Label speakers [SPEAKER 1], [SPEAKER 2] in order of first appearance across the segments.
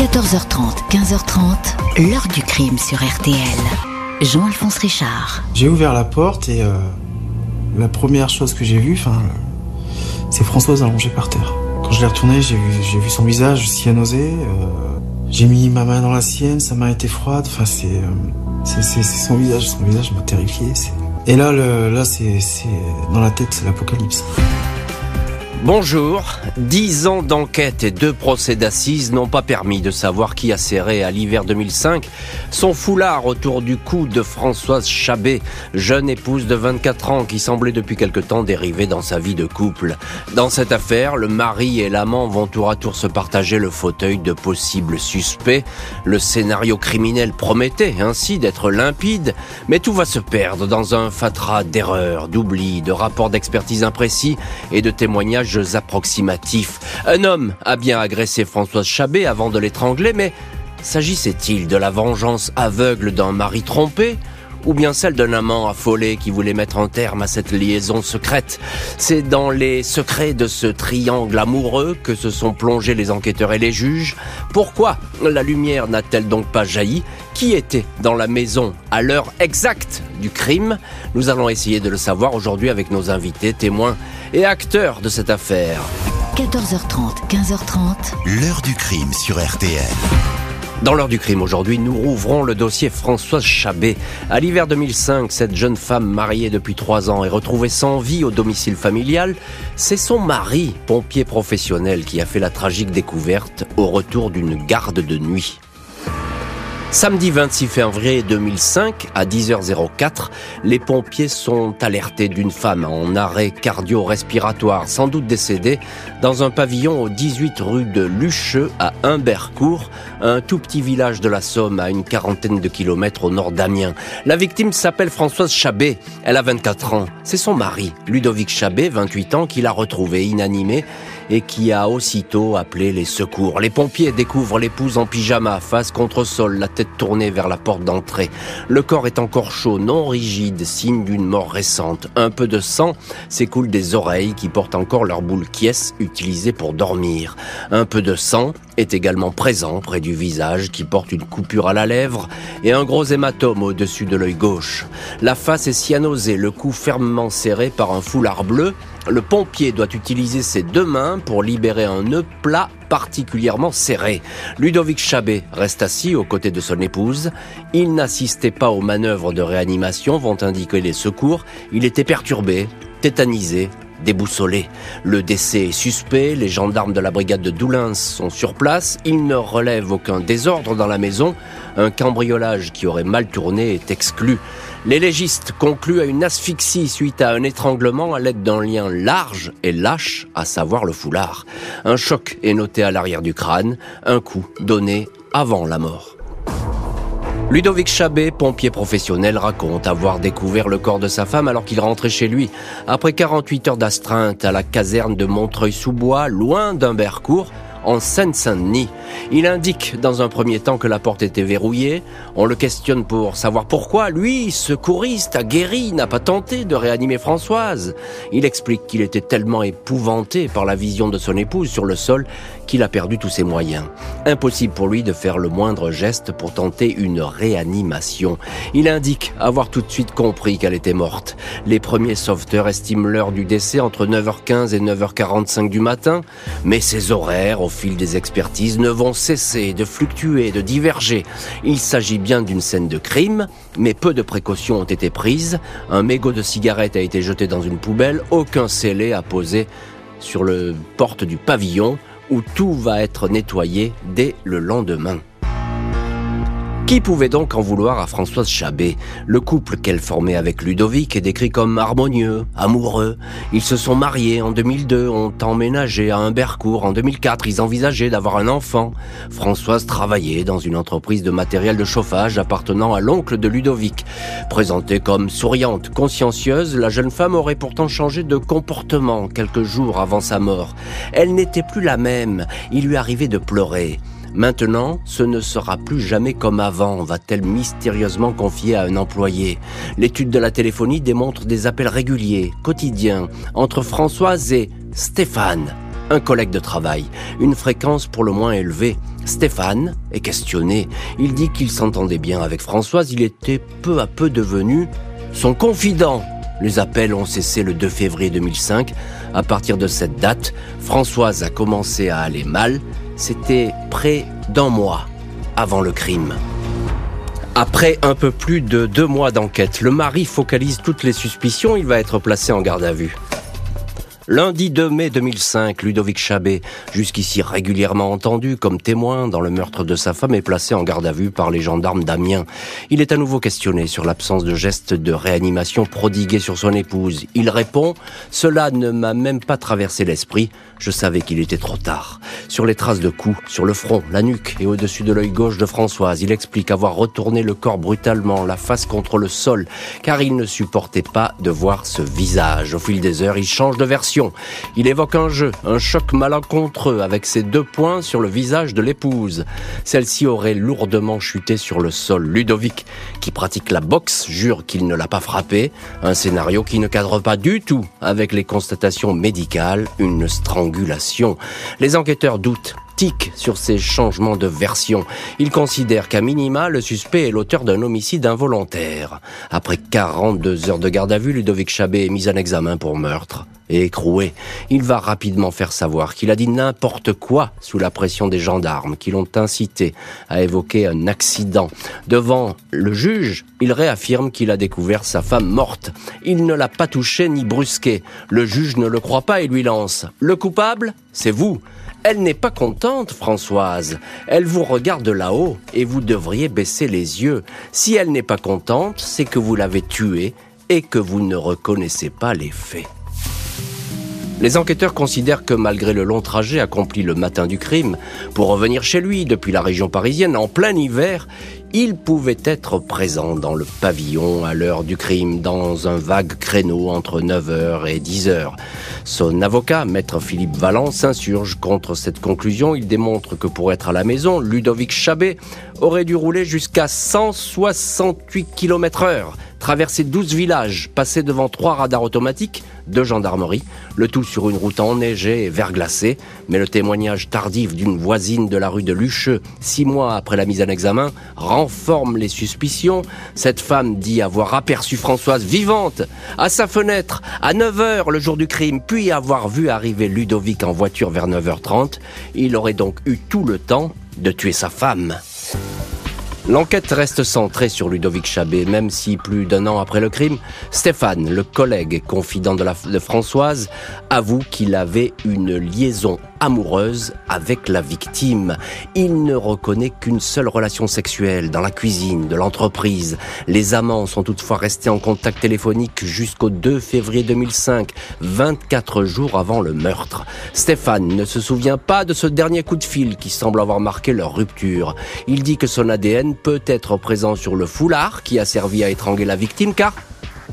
[SPEAKER 1] 14h30, 15h30, l'heure du crime sur RTL. Jean-Alphonse Richard.
[SPEAKER 2] J'ai ouvert la porte et euh, la première chose que j'ai vue, c'est Françoise allongée par terre. Quand je l'ai retournée, j'ai vu, son visage cyanosé. Euh, j'ai mis ma main dans la sienne, sa main était froide. Enfin, c'est, euh, son visage, son visage m'a terrifié. Et là, là, c'est dans la tête, c'est l'apocalypse.
[SPEAKER 3] Bonjour. Dix ans d'enquête et deux procès d'assises n'ont pas permis de savoir qui a serré à l'hiver 2005 son foulard autour du cou de Françoise Chabet, jeune épouse de 24 ans qui semblait depuis quelque temps dériver dans sa vie de couple. Dans cette affaire, le mari et l'amant vont tour à tour se partager le fauteuil de possibles suspects. Le scénario criminel promettait ainsi d'être limpide, mais tout va se perdre dans un fatras d'erreurs, d'oublis, de rapports d'expertise imprécis et de témoignages approximatifs. Un homme a bien agressé Françoise Chabet avant de l'étrangler, mais s'agissait-il de la vengeance aveugle d'un mari trompé ou bien celle d'un amant affolé qui voulait mettre un terme à cette liaison secrète? C'est dans les secrets de ce triangle amoureux que se sont plongés les enquêteurs et les juges. Pourquoi la lumière n'a-t-elle donc pas jailli? Qui était dans la maison à l'heure exacte du crime Nous allons essayer de le savoir aujourd'hui avec nos invités, témoins et acteurs de cette affaire.
[SPEAKER 1] 14h30, 15h30,
[SPEAKER 4] L'heure du crime sur RTL.
[SPEAKER 3] Dans l'heure du crime aujourd'hui, nous rouvrons le dossier Françoise Chabet. À l'hiver 2005, cette jeune femme mariée depuis trois ans et retrouvée sans vie au domicile familial, c'est son mari, pompier professionnel, qui a fait la tragique découverte au retour d'une garde de nuit. Samedi 26 février 2005, à 10h04, les pompiers sont alertés d'une femme en arrêt cardio-respiratoire, sans doute décédée, dans un pavillon au 18 rue de Lucheux à Humbercourt, un tout petit village de la Somme à une quarantaine de kilomètres au nord d'Amiens. La victime s'appelle Françoise Chabet, elle a 24 ans. C'est son mari, Ludovic Chabet, 28 ans, qui l'a retrouvée inanimée et qui a aussitôt appelé les secours. Les pompiers découvrent l'épouse en pyjama, face contre sol, la tête tournée vers la porte d'entrée. Le corps est encore chaud, non rigide, signe d'une mort récente. Un peu de sang s'écoule des oreilles qui portent encore leur boule quies utilisée pour dormir. Un peu de sang est également présent près du visage qui porte une coupure à la lèvre et un gros hématome au-dessus de l'œil gauche. La face est cyanosée, le cou fermement serré par un foulard bleu. Le pompier doit utiliser ses deux mains pour libérer un nœud plat particulièrement serré. Ludovic Chabet reste assis aux côtés de son épouse. Il n'assistait pas aux manœuvres de réanimation, vont indiquer les secours. Il était perturbé, tétanisé, déboussolé. Le décès est suspect, les gendarmes de la brigade de Doulins sont sur place, ils ne relèvent aucun désordre dans la maison, un cambriolage qui aurait mal tourné est exclu. Les légistes concluent à une asphyxie suite à un étranglement à l'aide d'un lien large et lâche, à savoir le foulard. Un choc est noté à l'arrière du crâne, un coup donné avant la mort. Ludovic Chabet, pompier professionnel, raconte avoir découvert le corps de sa femme alors qu'il rentrait chez lui. Après 48 heures d'astreinte à la caserne de Montreuil-sous-Bois, loin d'Humbercourt, en Seine-Saint-Denis. Il indique dans un premier temps que la porte était verrouillée. On le questionne pour savoir pourquoi lui, secouriste, aguerri, n'a pas tenté de réanimer Françoise. Il explique qu'il était tellement épouvanté par la vision de son épouse sur le sol qu'il a perdu tous ses moyens. Impossible pour lui de faire le moindre geste pour tenter une réanimation. Il indique avoir tout de suite compris qu'elle était morte. Les premiers sauveteurs estiment l'heure du décès entre 9h15 et 9h45 du matin, mais ces horaires, fil des expertises, ne vont cesser de fluctuer, de diverger. Il s'agit bien d'une scène de crime, mais peu de précautions ont été prises. Un mégot de cigarette a été jeté dans une poubelle, aucun scellé a posé sur le porte du pavillon où tout va être nettoyé dès le lendemain. Qui pouvait donc en vouloir à Françoise Chabet Le couple qu'elle formait avec Ludovic est décrit comme harmonieux, amoureux. Ils se sont mariés en 2002, ont emménagé à Humbercourt en 2004, ils envisageaient d'avoir un enfant. Françoise travaillait dans une entreprise de matériel de chauffage appartenant à l'oncle de Ludovic. Présentée comme souriante, consciencieuse, la jeune femme aurait pourtant changé de comportement quelques jours avant sa mort. Elle n'était plus la même, il lui arrivait de pleurer. Maintenant, ce ne sera plus jamais comme avant, va-t-elle mystérieusement confier à un employé. L'étude de la téléphonie démontre des appels réguliers, quotidiens, entre Françoise et Stéphane. un collègue de travail, une fréquence pour le moins élevée. Stéphane est questionné. Il dit qu'il s'entendait bien avec Françoise, il était peu à peu devenu son confident. Les appels ont cessé le 2 février 2005. À partir de cette date, Françoise a commencé à aller mal. C'était près d'un mois avant le crime. Après un peu plus de deux mois d'enquête, le mari focalise toutes les suspicions, il va être placé en garde à vue. Lundi 2 mai 2005, Ludovic Chabet, jusqu'ici régulièrement entendu comme témoin dans le meurtre de sa femme, est placé en garde à vue par les gendarmes d'Amiens. Il est à nouveau questionné sur l'absence de gestes de réanimation prodigués sur son épouse. Il répond « Cela ne m'a même pas traversé l'esprit, je savais qu'il était trop tard ». Sur les traces de coups, sur le front, la nuque et au-dessus de l'œil gauche de Françoise, il explique avoir retourné le corps brutalement, la face contre le sol, car il ne supportait pas de voir ce visage. Au fil des heures, il change de version il évoque un jeu, un choc malencontreux avec ses deux poings sur le visage de l'épouse. Celle-ci aurait lourdement chuté sur le sol. Ludovic, qui pratique la boxe, jure qu'il ne l'a pas frappé. Un scénario qui ne cadre pas du tout avec les constatations médicales, une strangulation. Les enquêteurs doutent sur ces changements de version. Il considère qu'à minima, le suspect est l'auteur d'un homicide involontaire. Après 42 heures de garde à vue, Ludovic Chabet est mis en examen pour meurtre et écroué. Il va rapidement faire savoir qu'il a dit n'importe quoi sous la pression des gendarmes qui l'ont incité à évoquer un accident. Devant le juge, il réaffirme qu'il a découvert sa femme morte. Il ne l'a pas touchée ni brusquée. Le juge ne le croit pas et lui lance ⁇ Le coupable, c'est vous !⁇ elle n'est pas contente, Françoise. Elle vous regarde là-haut et vous devriez baisser les yeux. Si elle n'est pas contente, c'est que vous l'avez tuée et que vous ne reconnaissez pas les faits. Les enquêteurs considèrent que malgré le long trajet accompli le matin du crime, pour revenir chez lui depuis la région parisienne en plein hiver, il pouvait être présent dans le pavillon à l'heure du crime, dans un vague créneau entre 9h et 10h. Son avocat, maître Philippe Valland, s'insurge contre cette conclusion. Il démontre que pour être à la maison, Ludovic Chabet aurait dû rouler jusqu'à 168 km heure traverser 12 villages, passer devant trois radars automatiques de gendarmerie, le tout sur une route enneigée et verglacée, mais le témoignage tardif d'une voisine de la rue de Lucheux, six mois après la mise en examen, renforme les suspicions. Cette femme dit avoir aperçu Françoise vivante à sa fenêtre à 9h le jour du crime, puis avoir vu arriver Ludovic en voiture vers 9h30. Il aurait donc eu tout le temps de tuer sa femme. L'enquête reste centrée sur Ludovic Chabet, même si plus d'un an après le crime, Stéphane, le collègue confident de, la, de Françoise, avoue qu'il avait une liaison amoureuse avec la victime. Il ne reconnaît qu'une seule relation sexuelle dans la cuisine de l'entreprise. Les amants sont toutefois restés en contact téléphonique jusqu'au 2 février 2005, 24 jours avant le meurtre. Stéphane ne se souvient pas de ce dernier coup de fil qui semble avoir marqué leur rupture. Il dit que son ADN peut être présent sur le foulard qui a servi à étrangler la victime car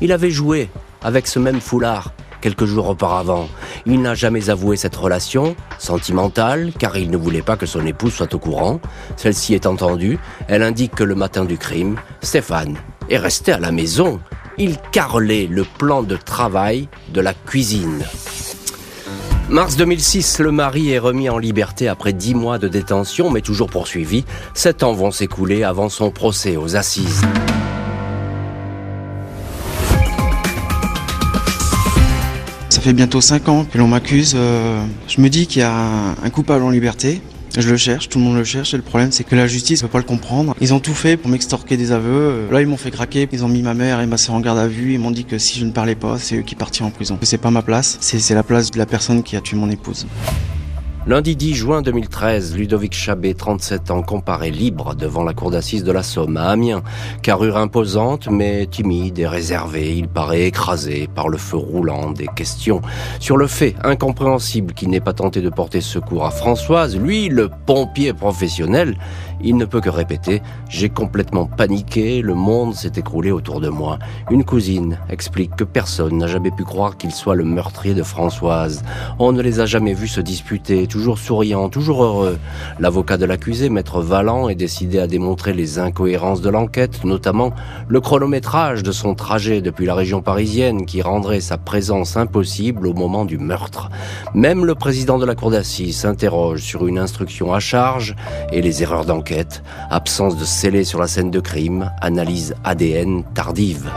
[SPEAKER 3] il avait joué avec ce même foulard quelques jours auparavant. Il n'a jamais avoué cette relation, sentimentale, car il ne voulait pas que son épouse soit au courant. Celle-ci est entendue, elle indique que le matin du crime, Stéphane est resté à la maison. Il carrelait le plan de travail de la cuisine. Mars 2006, le mari est remis en liberté après dix mois de détention, mais toujours poursuivi. Sept ans vont s'écouler avant son procès aux assises.
[SPEAKER 2] Fait bientôt 5 ans que l'on m'accuse. Euh, je me dis qu'il y a un coupable en liberté. Je le cherche, tout le monde le cherche, et le problème c'est que la justice ne peut pas le comprendre. Ils ont tout fait pour m'extorquer des aveux. Là ils m'ont fait craquer, ils ont mis ma mère et ma soeur en garde à vue, ils m'ont dit que si je ne parlais pas, c'est eux qui partiraient en prison. C'est pas ma place, c'est la place de la personne qui a tué mon épouse.
[SPEAKER 3] Lundi 10 juin 2013, Ludovic Chabet, 37 ans, comparé libre devant la cour d'assises de la Somme à Amiens. Carrure imposante, mais timide et réservé, il paraît écrasé par le feu roulant des questions. Sur le fait incompréhensible qu'il n'ait pas tenté de porter secours à Françoise, lui, le pompier professionnel, Il ne peut que répéter J'ai complètement paniqué, le monde s'est écroulé autour de moi. Une cousine explique que personne n'a jamais pu croire qu'il soit le meurtrier de Françoise. On ne les a jamais vus se disputer, toujours souriants, toujours heureux. L'avocat de l'accusé, maître Valland, est décidé à démontrer les incohérences de l'enquête, notamment le chronométrage de son trajet depuis la région parisienne qui rendrait sa présence impossible au moment du meurtre. Même le président de la cour d'assises s'interroge sur une instruction à charge et les erreurs d'enquête, absence de scellé sur la scène de crime, analyse ADN tardive.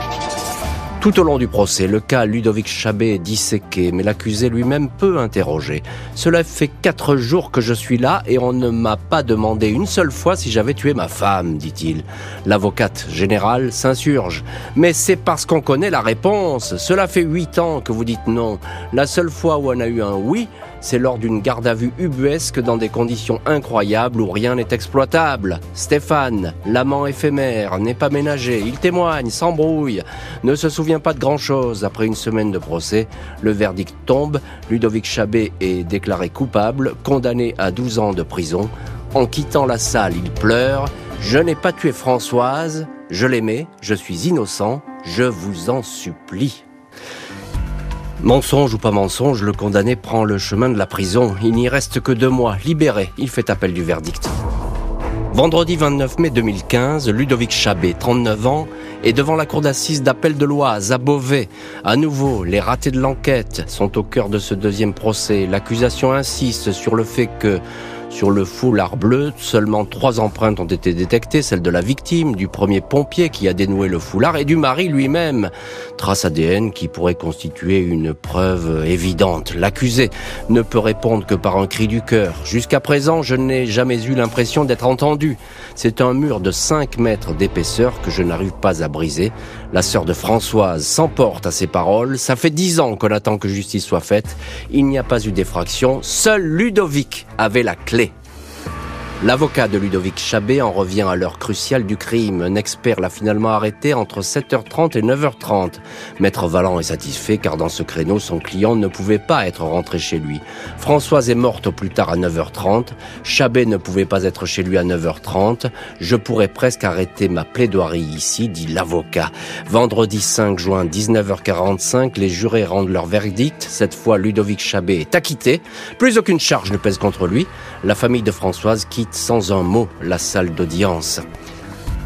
[SPEAKER 3] Tout au long du procès, le cas Ludovic Chabet est disséqué, mais l'accusé lui-même peut interroger. Cela fait quatre jours que je suis là et on ne m'a pas demandé une seule fois si j'avais tué ma femme, dit-il. L'avocate générale s'insurge. Mais c'est parce qu'on connaît la réponse. Cela fait huit ans que vous dites non. La seule fois où on a eu un oui, c'est lors d'une garde à vue ubuesque dans des conditions incroyables où rien n'est exploitable. Stéphane, l'amant éphémère, n'est pas ménagé, il témoigne, s'embrouille, ne se souvient pas de grand-chose. Après une semaine de procès, le verdict tombe, Ludovic Chabet est déclaré coupable, condamné à 12 ans de prison. En quittant la salle, il pleure, je n'ai pas tué Françoise, je l'aimais, je suis innocent, je vous en supplie. Mensonge ou pas mensonge, le condamné prend le chemin de la prison. Il n'y reste que deux mois. Libéré, il fait appel du verdict. Vendredi 29 mai 2015, Ludovic Chabet, 39 ans, est devant la cour d'assises d'appel de l'Oise, à Beauvais. À nouveau, les ratés de l'enquête sont au cœur de ce deuxième procès. L'accusation insiste sur le fait que sur le foulard bleu, seulement trois empreintes ont été détectées, celle de la victime, du premier pompier qui a dénoué le foulard et du mari lui-même. Trace ADN qui pourrait constituer une preuve évidente. L'accusé ne peut répondre que par un cri du cœur. Jusqu'à présent, je n'ai jamais eu l'impression d'être entendu. C'est un mur de 5 mètres d'épaisseur que je n'arrive pas à briser. La sœur de Françoise s'emporte à ses paroles. Ça fait dix ans qu'on attend que justice soit faite. Il n'y a pas eu d'effraction. Seul Ludovic avait la clé. L'avocat de Ludovic Chabet en revient à l'heure cruciale du crime. Un expert l'a finalement arrêté entre 7h30 et 9h30. Maître Valland est satisfait car dans ce créneau, son client ne pouvait pas être rentré chez lui. Françoise est morte au plus tard à 9h30. Chabet ne pouvait pas être chez lui à 9h30. Je pourrais presque arrêter ma plaidoirie ici, dit l'avocat. Vendredi 5 juin, 19h45, les jurés rendent leur verdict. Cette fois, Ludovic Chabet est acquitté. Plus aucune charge ne pèse contre lui. La famille de Françoise quitte sans un mot la salle d'audience.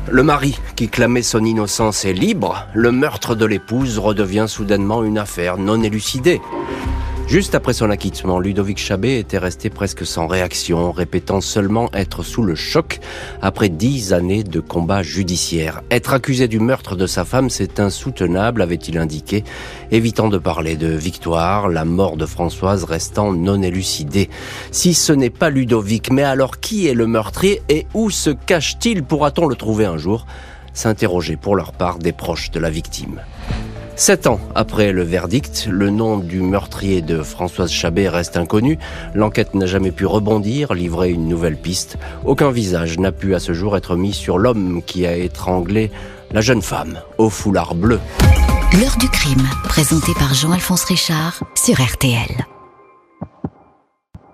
[SPEAKER 3] Le mari, qui clamait son innocence, est libre. Le meurtre de l'épouse redevient soudainement une affaire non élucidée. Juste après son acquittement, Ludovic Chabet était resté presque sans réaction, répétant seulement être sous le choc après dix années de combat judiciaire. Être accusé du meurtre de sa femme, c'est insoutenable, avait-il indiqué, évitant de parler de victoire, la mort de Françoise restant non élucidée. Si ce n'est pas Ludovic, mais alors qui est le meurtrier et où se cache-t-il? Pourra-t-on le trouver un jour? S'interroger pour leur part des proches de la victime. Sept ans après le verdict, le nom du meurtrier de Françoise Chabet reste inconnu. L'enquête n'a jamais pu rebondir, livrer une nouvelle piste. Aucun visage n'a pu à ce jour être mis sur l'homme qui a étranglé la jeune femme au foulard bleu.
[SPEAKER 1] L'heure du crime, présenté par Jean-Alphonse Richard sur RTL.